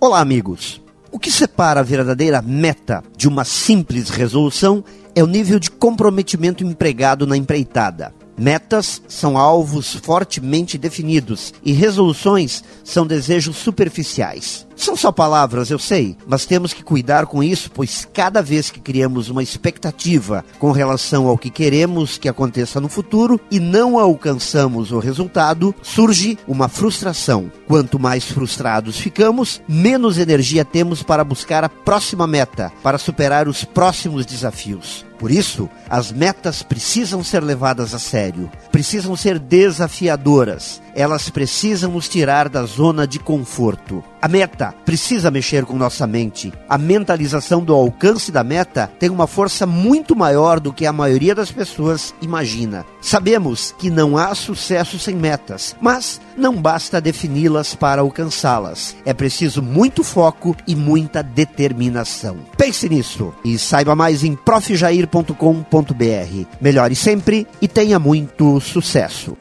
Olá, amigos. O que separa a verdadeira meta de uma simples resolução é o nível de comprometimento empregado na empreitada. Metas são alvos fortemente definidos e resoluções são desejos superficiais. São só palavras, eu sei, mas temos que cuidar com isso, pois cada vez que criamos uma expectativa com relação ao que queremos que aconteça no futuro e não alcançamos o resultado, surge uma frustração. Quanto mais frustrados ficamos, menos energia temos para buscar a próxima meta, para superar os próximos desafios. Por isso, as metas precisam ser levadas a sério, precisam ser desafiadoras, elas precisam nos tirar da zona de conforto. A meta precisa mexer com nossa mente. A mentalização do alcance da meta tem uma força muito maior do que a maioria das pessoas imagina. Sabemos que não há sucesso sem metas, mas não basta defini-las para alcançá-las. É preciso muito foco e muita determinação. Pense nisso e saiba mais em profjair.com.br. Melhore sempre e tenha muito sucesso.